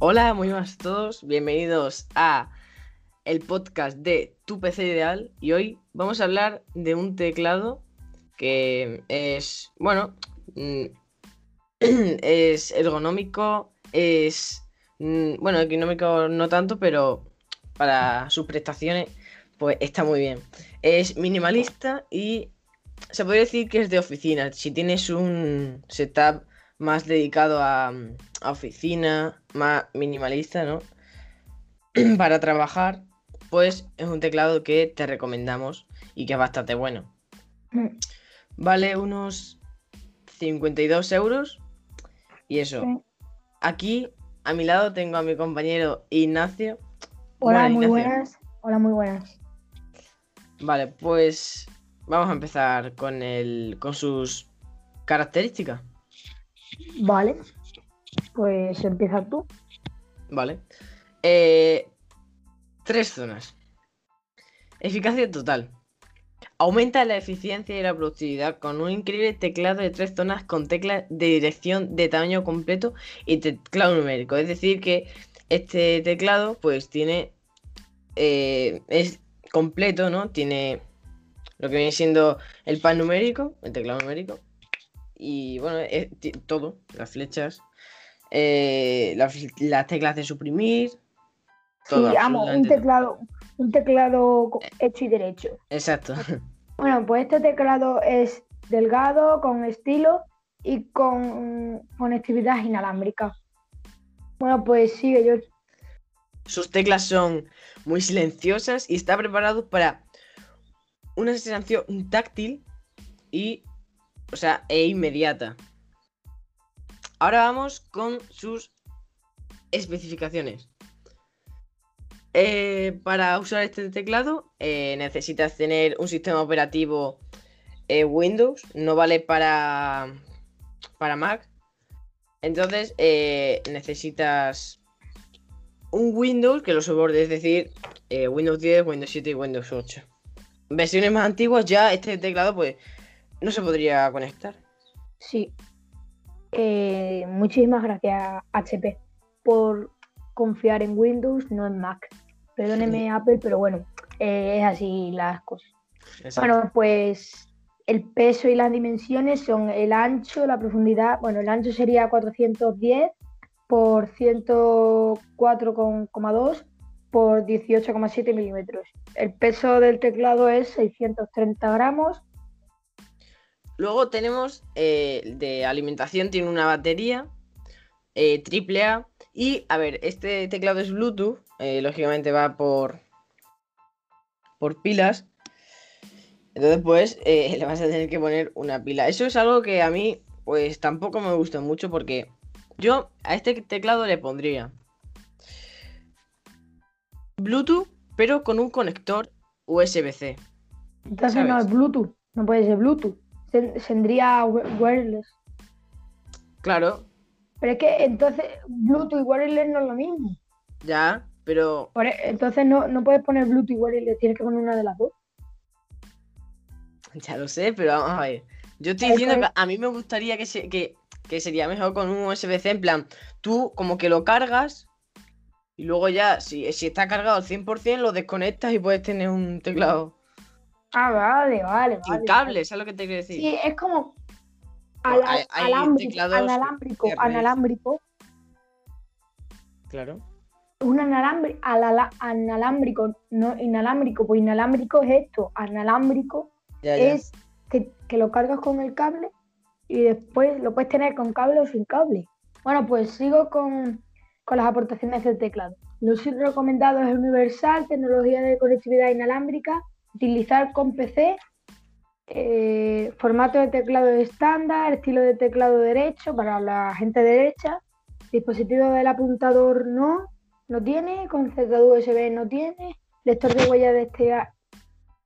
Hola, muy buenas a todos. Bienvenidos a el podcast de Tu PC Ideal. Y hoy vamos a hablar de un teclado que es, bueno, mm, es ergonómico, es, mm, bueno, ergonómico no tanto, pero para sus prestaciones, pues está muy bien. Es minimalista y se puede decir que es de oficina. Si tienes un setup más dedicado a, a oficina, más minimalista, ¿no? Para trabajar, pues es un teclado que te recomendamos y que es bastante bueno. Mm. Vale unos 52 euros. Y eso. Aquí, a mi lado, tengo a mi compañero Ignacio. Hola, muy Ignacio. buenas. Hola, muy buenas. Vale, pues vamos a empezar con el. con sus características. Vale. Pues empieza tú. Vale. Eh, tres zonas. Eficacia total. Aumenta la eficiencia y la productividad con un increíble teclado de tres zonas con teclas de dirección de tamaño completo y teclado numérico. Es decir, que este teclado pues tiene... eh, es completo, ¿no? Tiene lo que viene siendo el pad numérico, el teclado numérico. Y bueno, ti- todo, las flechas, eh, las, las teclas de suprimir. Todo, sí, amo, un teclado, un teclado co- hecho y derecho. Exacto. Bueno, pues este teclado es delgado, con estilo y con conectividad inalámbrica. Bueno, pues sigue yo. Sus teclas son muy silenciosas y está preparado para una sensación táctil y, o sea, e inmediata. Ahora vamos con sus especificaciones. Eh, para usar este teclado eh, necesitas tener un sistema operativo eh, Windows, no vale para, para Mac. Entonces necesitas un Windows que lo soporte, es decir, Windows 10, Windows 7 y Windows 8. Versiones más antiguas ya este teclado pues no se podría conectar. Sí. Eh, muchísimas gracias, HP, por confiar en Windows, no en Mac. Perdóneme, Apple, pero bueno, eh, es así las cosas. Exacto. Bueno, pues el peso y las dimensiones son el ancho, la profundidad. Bueno, el ancho sería 410 por 104,2 por 18,7 milímetros. El peso del teclado es 630 gramos. Luego tenemos eh, de alimentación, tiene una batería eh, AAA. Y a ver, este teclado es Bluetooth, eh, lógicamente va por, por pilas. Entonces, pues, eh, le vas a tener que poner una pila. Eso es algo que a mí, pues, tampoco me gusta mucho porque yo a este teclado le pondría Bluetooth, pero con un conector USB-C. Entonces no ¿Sabes? es Bluetooth, no puede ser Bluetooth. Tendría wi- wireless. Claro, Pero es que entonces Bluetooth y wireless no es lo mismo. ya, pero e- entonces no, no puedes poner Bluetooth y wireless, tienes que poner una de las dos. Ya lo sé, pero vamos a ver. Yo estoy diciendo que a mí me gustaría que, se- que, que sería mejor con un USB-C. En plan, tú como que lo cargas y luego ya, si, si está cargado al 100%, lo desconectas y puedes tener un teclado Ah, vale, vale, sin vale. cable, ¿sabes lo que te quiero decir? Sí, es como ala- hay- hay alámbrico, analámbrico, analámbrico, Claro. un analámbrico, analámbrico, no inalámbrico, pues inalámbrico es esto, analámbrico Ya, ya. es que, que lo cargas con el cable y después lo puedes tener con cable o sin cable. Bueno, pues sigo con, con las aportaciones del teclado. Los recomendados es universal, tecnología de conectividad inalámbrica, utilizar con PC, eh, formato de teclado estándar, estilo de teclado derecho para la gente derecha, dispositivo del apuntador no, no tiene, concentrado USB no tiene, lector de huella de este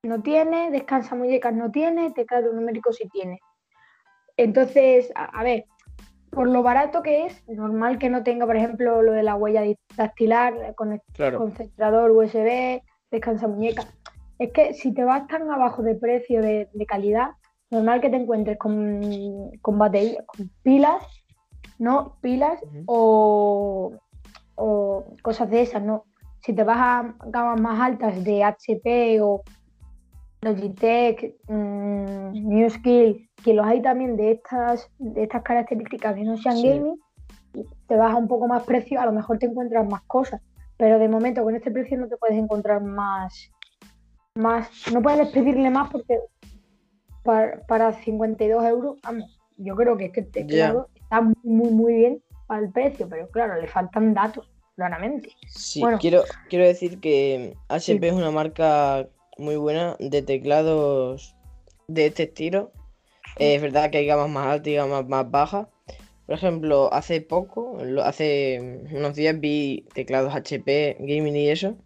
no tiene, descansa muñecas no tiene, teclado numérico sí tiene. Entonces, a, a ver, por lo barato que es, normal que no tenga, por ejemplo, lo de la huella dactilar, con el Claro. concentrador USB, descansa muñecas. Es que si te vas tan abajo de precio, de, de calidad, normal que te encuentres con, con batería, con pilas, ¿no? Pilas o, o cosas de esas, ¿no? Si te vas a gamas más altas de HP o Logitech, mmm, New Skill, que los hay también de estas, de estas características que no sean gaming, te baja un poco más precio, a lo mejor te encuentras más cosas. Pero de momento con este precio no te puedes encontrar más. Más no puedes pedirle más porque para, 52 euros, vamos, yo creo que este teclado está muy, muy bien para el precio, pero claro, le faltan datos, claramente. Sí, quiero, quiero decir que HP es una marca muy buena de teclados de este estilo. es verdad que hay gamas más altas y gamas más bajas. Por ejemplo, hace poco, hace unos días vi teclados HP, gaming y eso.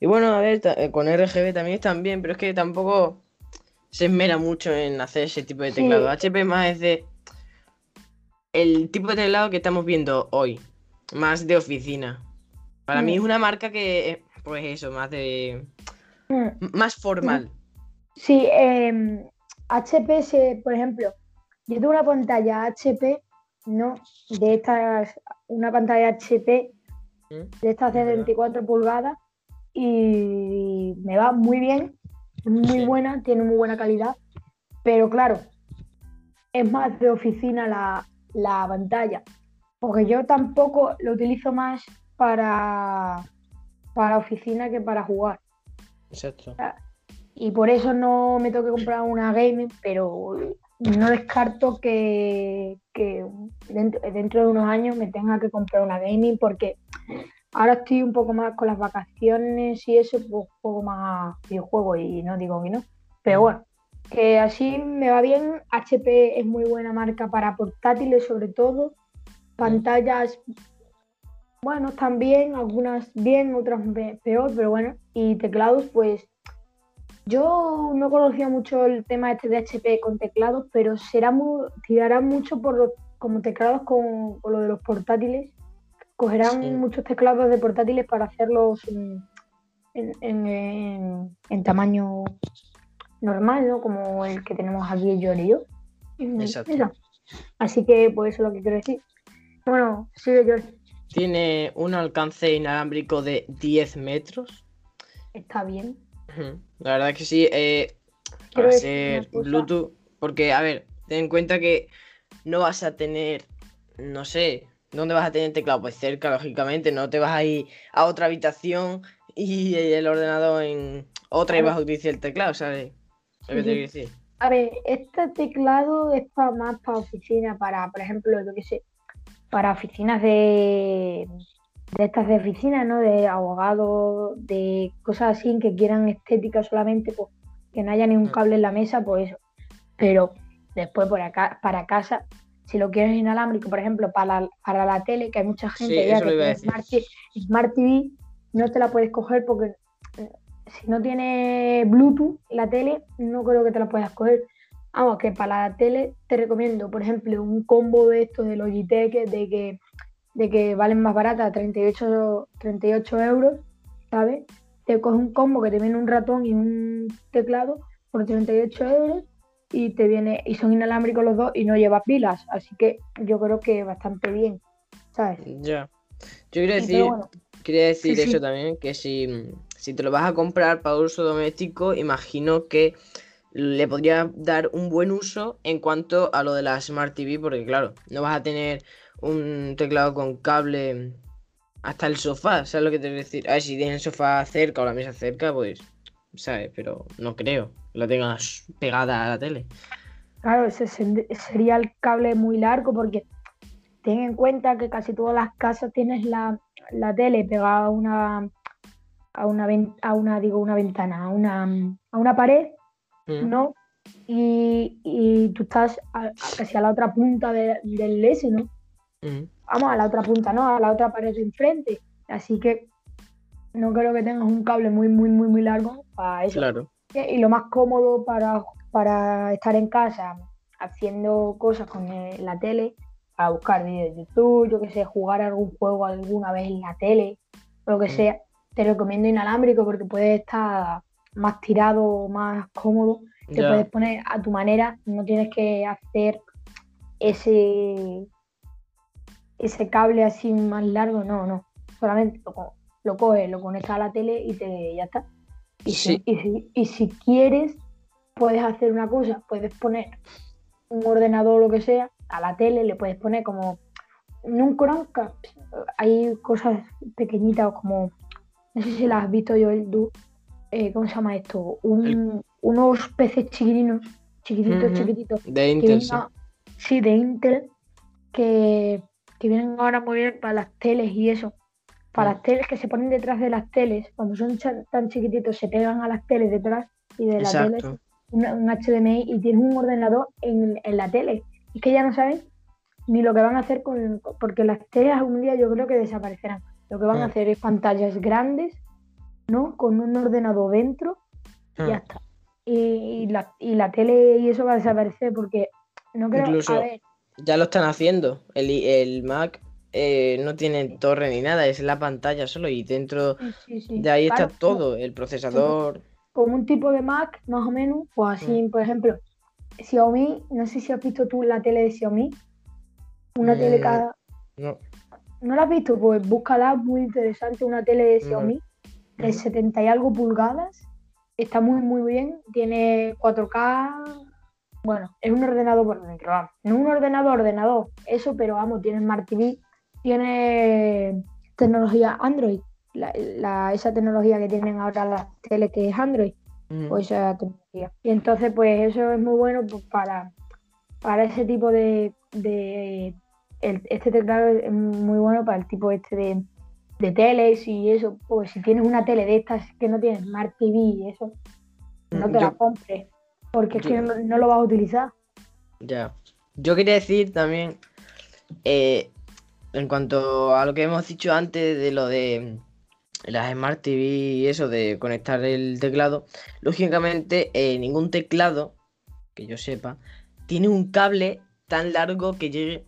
Y bueno, a ver, eh, con RGB también están bien, pero es que tampoco se esmera mucho en hacer ese tipo de teclado. HP más es de el tipo de teclado que estamos viendo hoy, más de oficina. Para mí es mm. una marca que, pues eso, más de Mm. más formal. Sí, eh, HP, por ejemplo, yo tengo una pantalla HP, ¿no? De estas, una pantalla HP mm. de estas de 24 pulgadas y me va muy bien, muy buena, tiene muy buena calidad, pero claro, es más de oficina la, la pantalla, porque yo tampoco lo utilizo más para, para oficina que para jugar. Exacto. Y por eso no me tengo que comprar una gaming, pero no descarto que, dentro, de unos años me tenga que comprar una gaming porque ahora estoy un poco más con las vacaciones y eso, pues juego más videojuegos y no digo que no. Pero bueno, que así me va bien. HP es muy buena marca para portátiles sobre todo. Pantallas bueno, también, algunas bien, otras peor, pero bueno. Y teclados, pues yo no conocía mucho el tema este de HP con teclados, pero será muy, tirará mucho por los, como teclados con, lo de los portátiles. Cogerán muchos teclados de portátiles para hacerlos en, tamaño normal, ¿no? Como el que tenemos aquí yo y yo. Exacto. Así que, pues eso es lo que quiero decir. Bueno, sigue George. Tiene un alcance inalámbrico de 10 metros. Está bien. La verdad que sí. Eh, para ser Bluetooth. Porque, a ver, ten en cuenta que no vas a tener, no sé, ¿dónde vas a tener teclado? Pues cerca, lógicamente. No te vas a ir a otra habitación y el ordenador en otra y vas a utilizar el teclado, ¿sabes? Lo que te quiero decir. A ver, este teclado es para más para oficina, para, por ejemplo, yo que sé, para oficinas de, de estas de oficina, ¿no? De abogados, de cosas así que quieran estética solamente, pues que no haya ni un mm. cable en la mesa, pues eso. Pero después por acá, para casa, si lo quieres inalámbrico, por ejemplo, para, para la tele, que hay mucha gente que tiene Smart, TV, no te la puedes coger porque eh, si no tiene Bluetooth la tele, no creo que te la puedas coger. Vamos, que para la tele te recomiendo, por ejemplo, un combo de estos de Logitech de que, de que valen más baratas, 38, 38 euros, ¿sabes? Te coges un combo que te viene un ratón y un teclado por 38 euros y te viene y son inalámbricos los dos y no lleva pilas, así que yo creo que bastante bien, ¿sabes? Ya. Yo quería decir, quería decir eso también, que si, si te lo vas a comprar para uso doméstico, imagino que le podría dar un buen uso en cuanto a lo de la Smart TV, porque claro, no vas a tener un teclado con cable hasta el sofá, ¿sabes lo que te quiero decir? A ver, si tienes el sofá cerca o la mesa cerca, pues, ¿sabes? Pero no creo la tengas pegada a la tele. Claro, ese sería el cable muy largo porque ten en cuenta que casi todas las casas tienes la, tele pegada a una a una, a una digo una ventana, a una, a una pared Mm. ¿no? Y, tú estás casi a la otra punta del S, ¿no? Mm. Vamos, a la otra punta, ¿no? A la otra pared de enfrente. Así que no creo que tengas un cable muy, muy, muy, muy largo para eso. Claro. Y lo más cómodo para, para estar en casa haciendo cosas con la tele, para buscar vídeos de YouTube, yo que sé, jugar algún juego alguna vez en la tele, lo que mm. sea, te recomiendo inalámbrico porque puedes estar más tirado, más cómodo, te puedes poner a tu manera, no tienes que hacer ese ese cable así más largo, no, no. solamente lo, lo coges, lo conectas a la tele y te ya está. Y si, y si- y si quieres, puedes hacer una cosa, puedes poner un ordenador o lo que sea a la tele, le puedes poner como en un Chromecast. Hay cosas pequeñitas como, no sé si las has visto yo, el du- eh, ¿cómo se llama esto? Un- unos peces chiquitinos, chiquititos, chiquititos, De Intel, sí. a- sí, de Intel, que, que vienen ahora muy bien para las teles y eso. Para las teles que se ponen detrás de las teles, cuando son tan chiquititos, se pegan a las teles detrás y de la tele Exacto. un, un HDMI y tienes un ordenador en, en la tele. Es que ya no saben ni lo que van a hacer con. Porque las teles algún día yo creo que desaparecerán. Lo que van a hacer es pantallas grandes, ¿no? Con un ordenador dentro y ya Mm. está. Y, y la, y la tele y eso va a desaparecer porque no creo. Incluso- A ver, Ya lo están haciendo. El, el Mac eh, no tiene torre ni nada, es la pantalla solo y dentro sí, sí, sí. de ahí Claro, está todo, el procesador. Como un tipo de Mac, más o menos, pues así, Mm. por ejemplo, Xiaomi, no sé si has visto tú la tele de Xiaomi. Una tele Mm. cada, No. ¿No la has visto? Pues búscala, muy interesante, una tele de No. Xiaomi de Ujú. 70 y algo pulgadas. Está muy, muy bien. Tiene 4K. Bueno, es un ordenador por dentro, vamos. No un ordenador, ordenador. Eso, pero vamos, tiene Smart TV. Tiene tecnología Android. La, la- esa tecnología que tienen ahora las teles que es Android. Mm. Pues esa tecnología. Y entonces, pues eso es muy bueno pues, para, para ese tipo de, de el- este teclado es muy bueno para el tipo este de, de teles y eso. Pues si tienes una tele de estas que no tienes Smart TV y eso, no te la compres. Porque es yo- que no, no lo vas a utilizar. Ya. Yo quería decir también, eh, en cuanto a lo que hemos dicho antes de lo de las Smart TV y eso de conectar el teclado, lógicamente eh, ningún teclado, que yo sepa, tiene un cable tan largo que llegue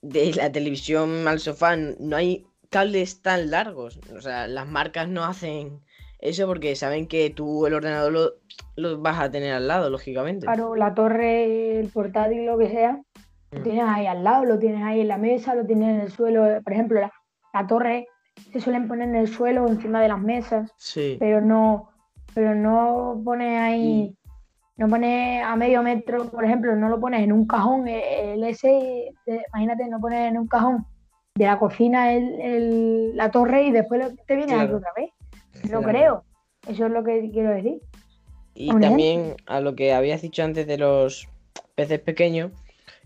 de la televisión al sofá. No hay cables tan largos. O sea, las marcas no hacen eso porque saben que tú el ordenador lo, lo vas a tener al lado, lógicamente. Claro, la torre, el portátil, lo que sea, lo tienes ahí al lado, lo tienes ahí en la mesa, lo tienes en el suelo. Por ejemplo, la, la torre se suelen poner en el suelo, encima de las mesas. Sí. pero no, pero no pones ahí, no pones a medio metro, por ejemplo, no lo pones en un cajón, eh, el S, de- imagínate, no pones en un cajón de la cocina el, el- la torre y después te vienes aquí Claro. otra vez. No Claro. creo. Eso es lo que quiero decir. Y también a lo que habías dicho antes de los peces pequeños,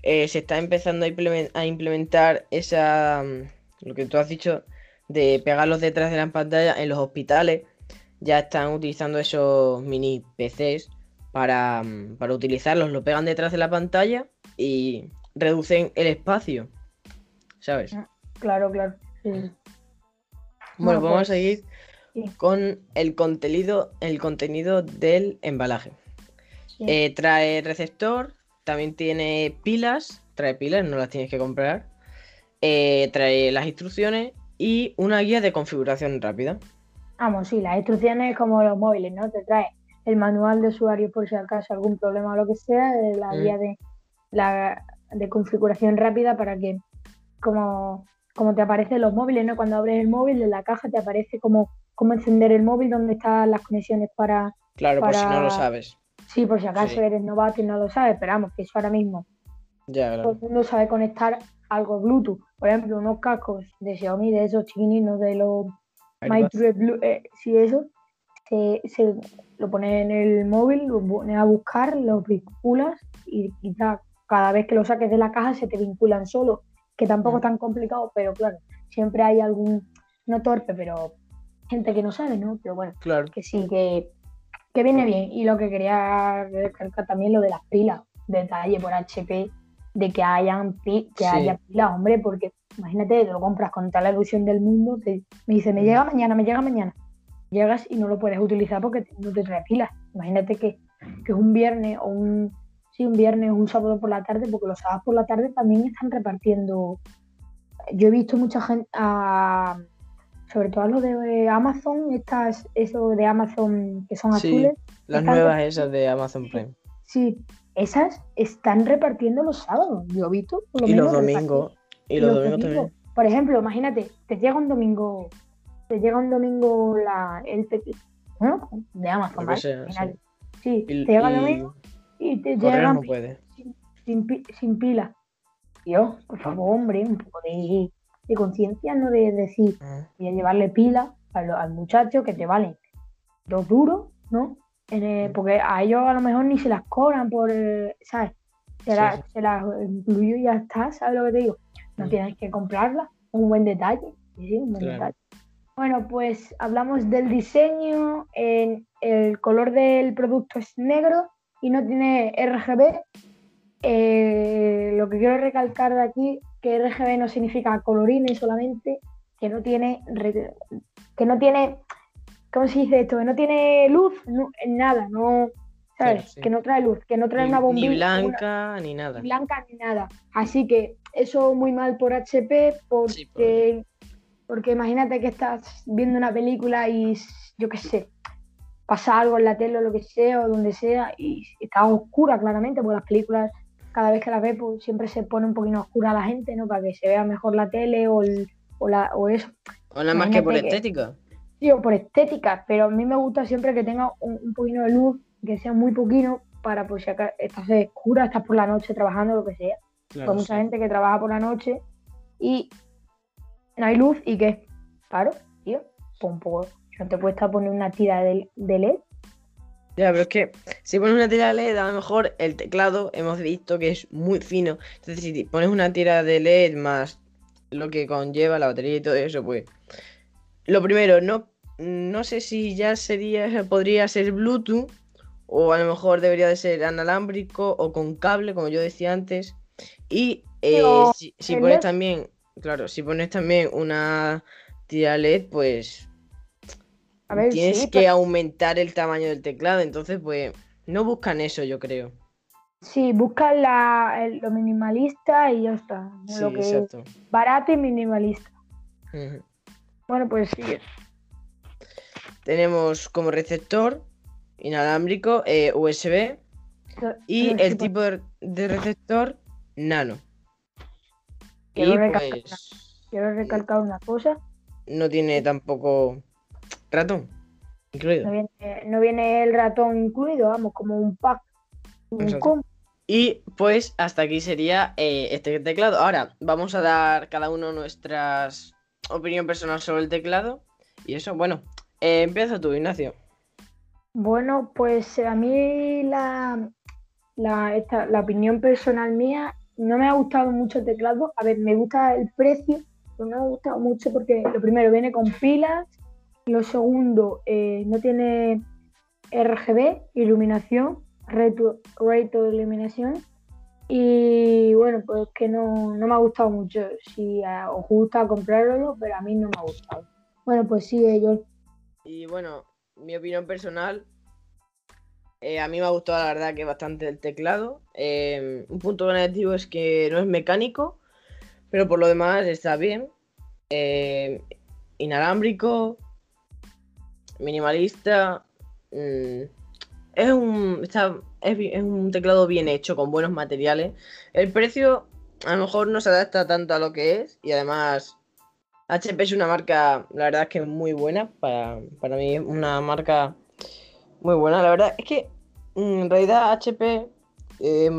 eh, se está empezando a implemen- a implementar esa, mm, lo que tú has dicho, de pegarlos detrás de la pantalla en los hospitales. Ya están utilizando esos mini PCs para, mm, para utilizarlos, lo pegan detrás de la pantalla y reducen el espacio, ¿sabes? Ah, Claro, claro. sí. Bueno, Bueno, vamos pues, a seguir sí. con el contenido, el contenido del embalaje. Sí. Eh, trae receptor, también tiene pilas, trae pilas, no las tienes que comprar. Eh, trae las instrucciones y una guía de configuración rápida. Vamos, sí, las instrucciones como los móviles, ¿no? Te trae el manual de usuario por si acaso algún problema o lo que sea, eh, la Mm. guía de, la, de configuración rápida para que, como, como te aparecen los móviles, ¿no? Cuando abres el móvil, en la caja te aparece como cómo encender el móvil, dónde están las conexiones para... Claro, por si no lo sabes. Sí, por si acaso Sí. eres novato y no lo sabes, pero vamos, que eso ahora mismo Ya, todo el mundo sabe conectar algo Bluetooth. Por ejemplo, unos cascos de Xiaomi, de esos chiquininos, de los My AirPods. True Blue, eh, sí, eso, se, se lo pones en el móvil, lo pones a buscar, lo vinculas y, ta- cada vez que lo saques de la caja se te vinculan solo, que tampoco Mm. es tan complicado, pero claro, siempre hay algún, no torpe, pero gente que no sabe, ¿no? Pero bueno, Claro. que sí, que, que viene bien. Y lo que quería recalcar también lo de las pilas, detalle por HP, de que hayan pi- que Sí. haya pilas, hombre, porque imagínate, te lo compras con toda la ilusión del mundo, te- me dice, me Mm. llega mañana, me llega mañana. Llegas y no lo puedes utilizar porque no te trae pilas. Imagínate que, que es un viernes o un, sí, un viernes o un sábado por la tarde, porque los sábados por la tarde también están repartiendo. Yo he visto mucha gente, a- sobre todo a los de Amazon, estas, eso de Amazon que son Sí. azules, Las nuevas esas de Amazon Prime. sí, esas están repartiendo los sábados. Yo he visto por lo Y los domingos. Y los domingos también. por ejemplo, imagínate, te llega un domingo, te llega un domingo la, el ¿no? De Amazon, ¿vale? sea, Imagínate. Sí, Y- te llega el domingo y te llega no sin, pi- sin pila. Tío, por favor, hombre, un poco de, de conciencia, no de decir, Ah, voy a llevarle pila a lo- al muchacho que te valen dos duros, ¿no? En el- Mm. porque a ellos a lo mejor ni se las cobran por, eh, ¿sabes? Se, Sí, se las incluyo y ya está, ¿sabes lo que te digo? No Mm. tienes que comprarla, un buen detalle. Sí, sí, un buen Claro. detalle. Bueno, pues hablamos del diseño. en- el color del producto es negro y no tiene RGB. Eh, lo que quiero recalcar de aquí que RGB no significa colorines solamente, que no tiene que no tiene ¿cómo se dice esto? Que no tiene luz, no, nada, no ¿sabes? Sí. Que no trae luz, que no trae Ni, una ni bombilla, una- blanca ni nada. ni blanca ni nada. Así que eso muy mal por HP porque, Sí, por- porque imagínate que estás viendo una película y yo qué sé, pasa algo en la tele o lo que sea o donde sea y está oscura claramente porque las películas cada vez que las ves pues, siempre se pone un poquito oscura la gente, ¿no? Para que se vea mejor la tele o, el- o, la, o eso. O nada más que por que- estética. Sí, o por estética, pero a mí me gusta siempre que tenga un, un poquito de luz, que sea muy poquito para pues si acá estás oscura, estás por la noche trabajando, lo que sea. Claro, Hay mucha sí. gente que trabaja por la noche y no hay luz y qué. Claro, tío, pues un poco. No te puedes estar poner una tira de, de LED. Ya, pero es que si pones una tira de LED, a lo mejor el teclado hemos visto que es muy fino. Entonces, si pones una tira de LED más lo que conlleva la batería y todo eso, pues. Lo primero, no, no sé si ya sería, podría ser Bluetooth, o a lo mejor debería de ser inalámbrico o con cable, como yo decía antes. Y eh, si, si pones también, claro, si pones también una tira LED, pues A ver, Tienes sí, que pero- aumentar el tamaño del teclado, entonces pues no buscan eso, yo creo. sí, busca la, el- lo minimalista y ya está. Sí, lo que exacto. barato y minimalista. Bueno, pues sí. Tenemos como receptor inalámbrico eh, USB y el tipo de, de receptor nano. Quiero Y recalcar- pues Quiero recalcar una cosa. no tiene tampoco ratón incluido. No viene, no viene el ratón incluido, vamos, como un pack. Un. Y pues hasta aquí sería eh, este teclado. Ahora vamos a dar cada uno nuestras opinión personal sobre el teclado. Y eso, bueno, eh, empieza tú, Ignacio. Bueno, pues a mí la, la, esta- la opinión personal mía no me ha gustado mucho el teclado. A ver, me gusta el precio, pero no me ha gustado mucho porque lo primero viene con pilas, lo segundo eh, no tiene RGB, iluminación, reto, de iluminación. Y bueno, pues que no, no me ha gustado mucho. Si os gusta comprarlo, pero a mí no me ha gustado. Bueno, pues sí, ellos. Y bueno, mi opinión personal. eh, a mí me ha gustado la verdad que bastante el teclado. Eh, un punto negativo es que no es mecánico, pero por lo demás está bien. Inalámbrico, minimalista. mm, es un está- es, es un teclado bien hecho con buenos materiales. El precio a lo mejor no se adapta tanto a lo que es y además HP es una marca, la verdad es que muy buena. Para, para mí es una marca muy buena. La verdad es que mm, en realidad HP eh,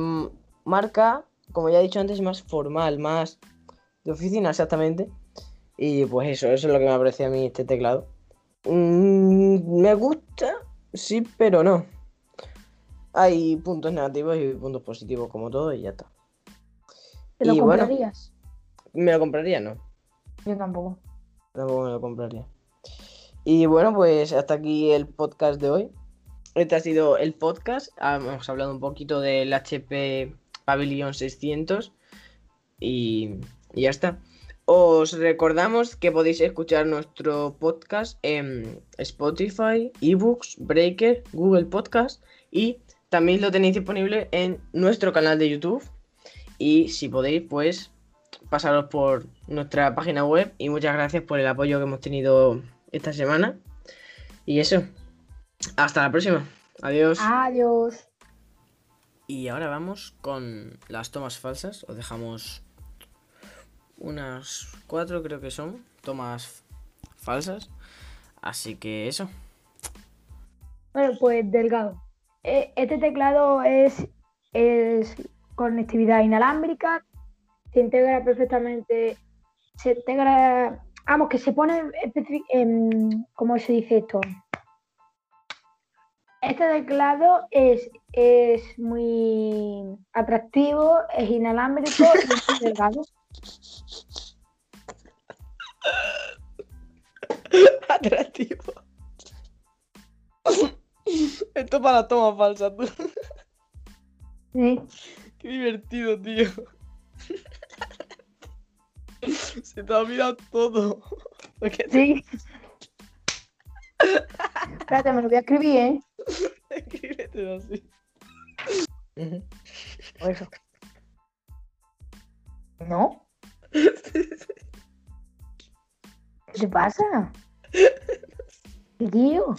marca, como ya he dicho antes, más formal, más de oficina exactamente. Y pues eso, eso es lo que me parece a mí este teclado. Mm, me gusta, sí, pero no. Hay puntos negativos y puntos positivos como todo y ya está. ¿Te lo Y bueno. comprarías? ¿Me lo compraría? No. Yo tampoco. Tampoco me lo compraría. Y bueno, pues hasta aquí el podcast de hoy. Este ha sido el podcast. Hemos hablado un poquito del HP Pavilion 600. Y, y ya está. Os recordamos que podéis escuchar nuestro podcast en Spotify, eBooks, Breaker, Google Podcast y también lo tenéis disponible en nuestro canal de YouTube. Y si podéis, pues pasaros por nuestra página web y muchas gracias por el apoyo que hemos tenido esta semana. Y eso, hasta la próxima. Adiós. Adiós. Y ahora vamos con las tomas falsas. Os dejamos unas cuatro creo que son, tomas falsas. Así que eso. Bueno, pues delgado. Eh, Este teclado es, es conectividad inalámbrica, se integra perfectamente, se integra, vamos, que se pone, especi- em, ¿cómo se dice esto? Este teclado es, es muy atractivo, es inalámbrico y es delgado. Atractivo. Esto para la toma falsa, tú. Sí. Qué divertido, tío. Se te ha olvidado todo. Te- Sí. Espérate, me lo voy a escribir, ¿eh? Escríbetelo así. O eso. ¿No? ¿Qué te pasa? ¿Qué tío?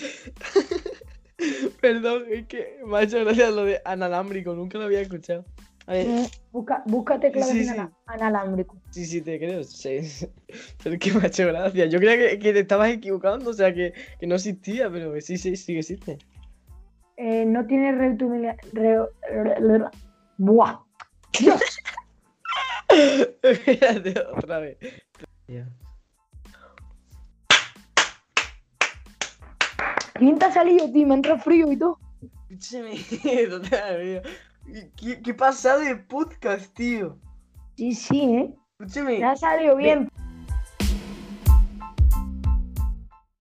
Perdón, es que me ha hecho gracia lo de analámbrico, nunca lo había escuchado. A ver, Mm, Busca, busca teclados Sí, sí. inalámbricos. sí, sí, te creo, sí. Pero es que me ha hecho gracia. Yo creía que, que te estabas equivocando, o sea, que, que no existía, pero que sí, sí, sí que existe. Eh, no tiene reutiliza- re- re- re- Buah. Dios, Espérate otra vez. ¿Quién te ha salido, tío? Me entra frío y todo. Escúchame, total, tío. ¿Qué, qué pasada de podcast, tío? Sí, sí, ¿eh? Escúchame. Me ha salido bien,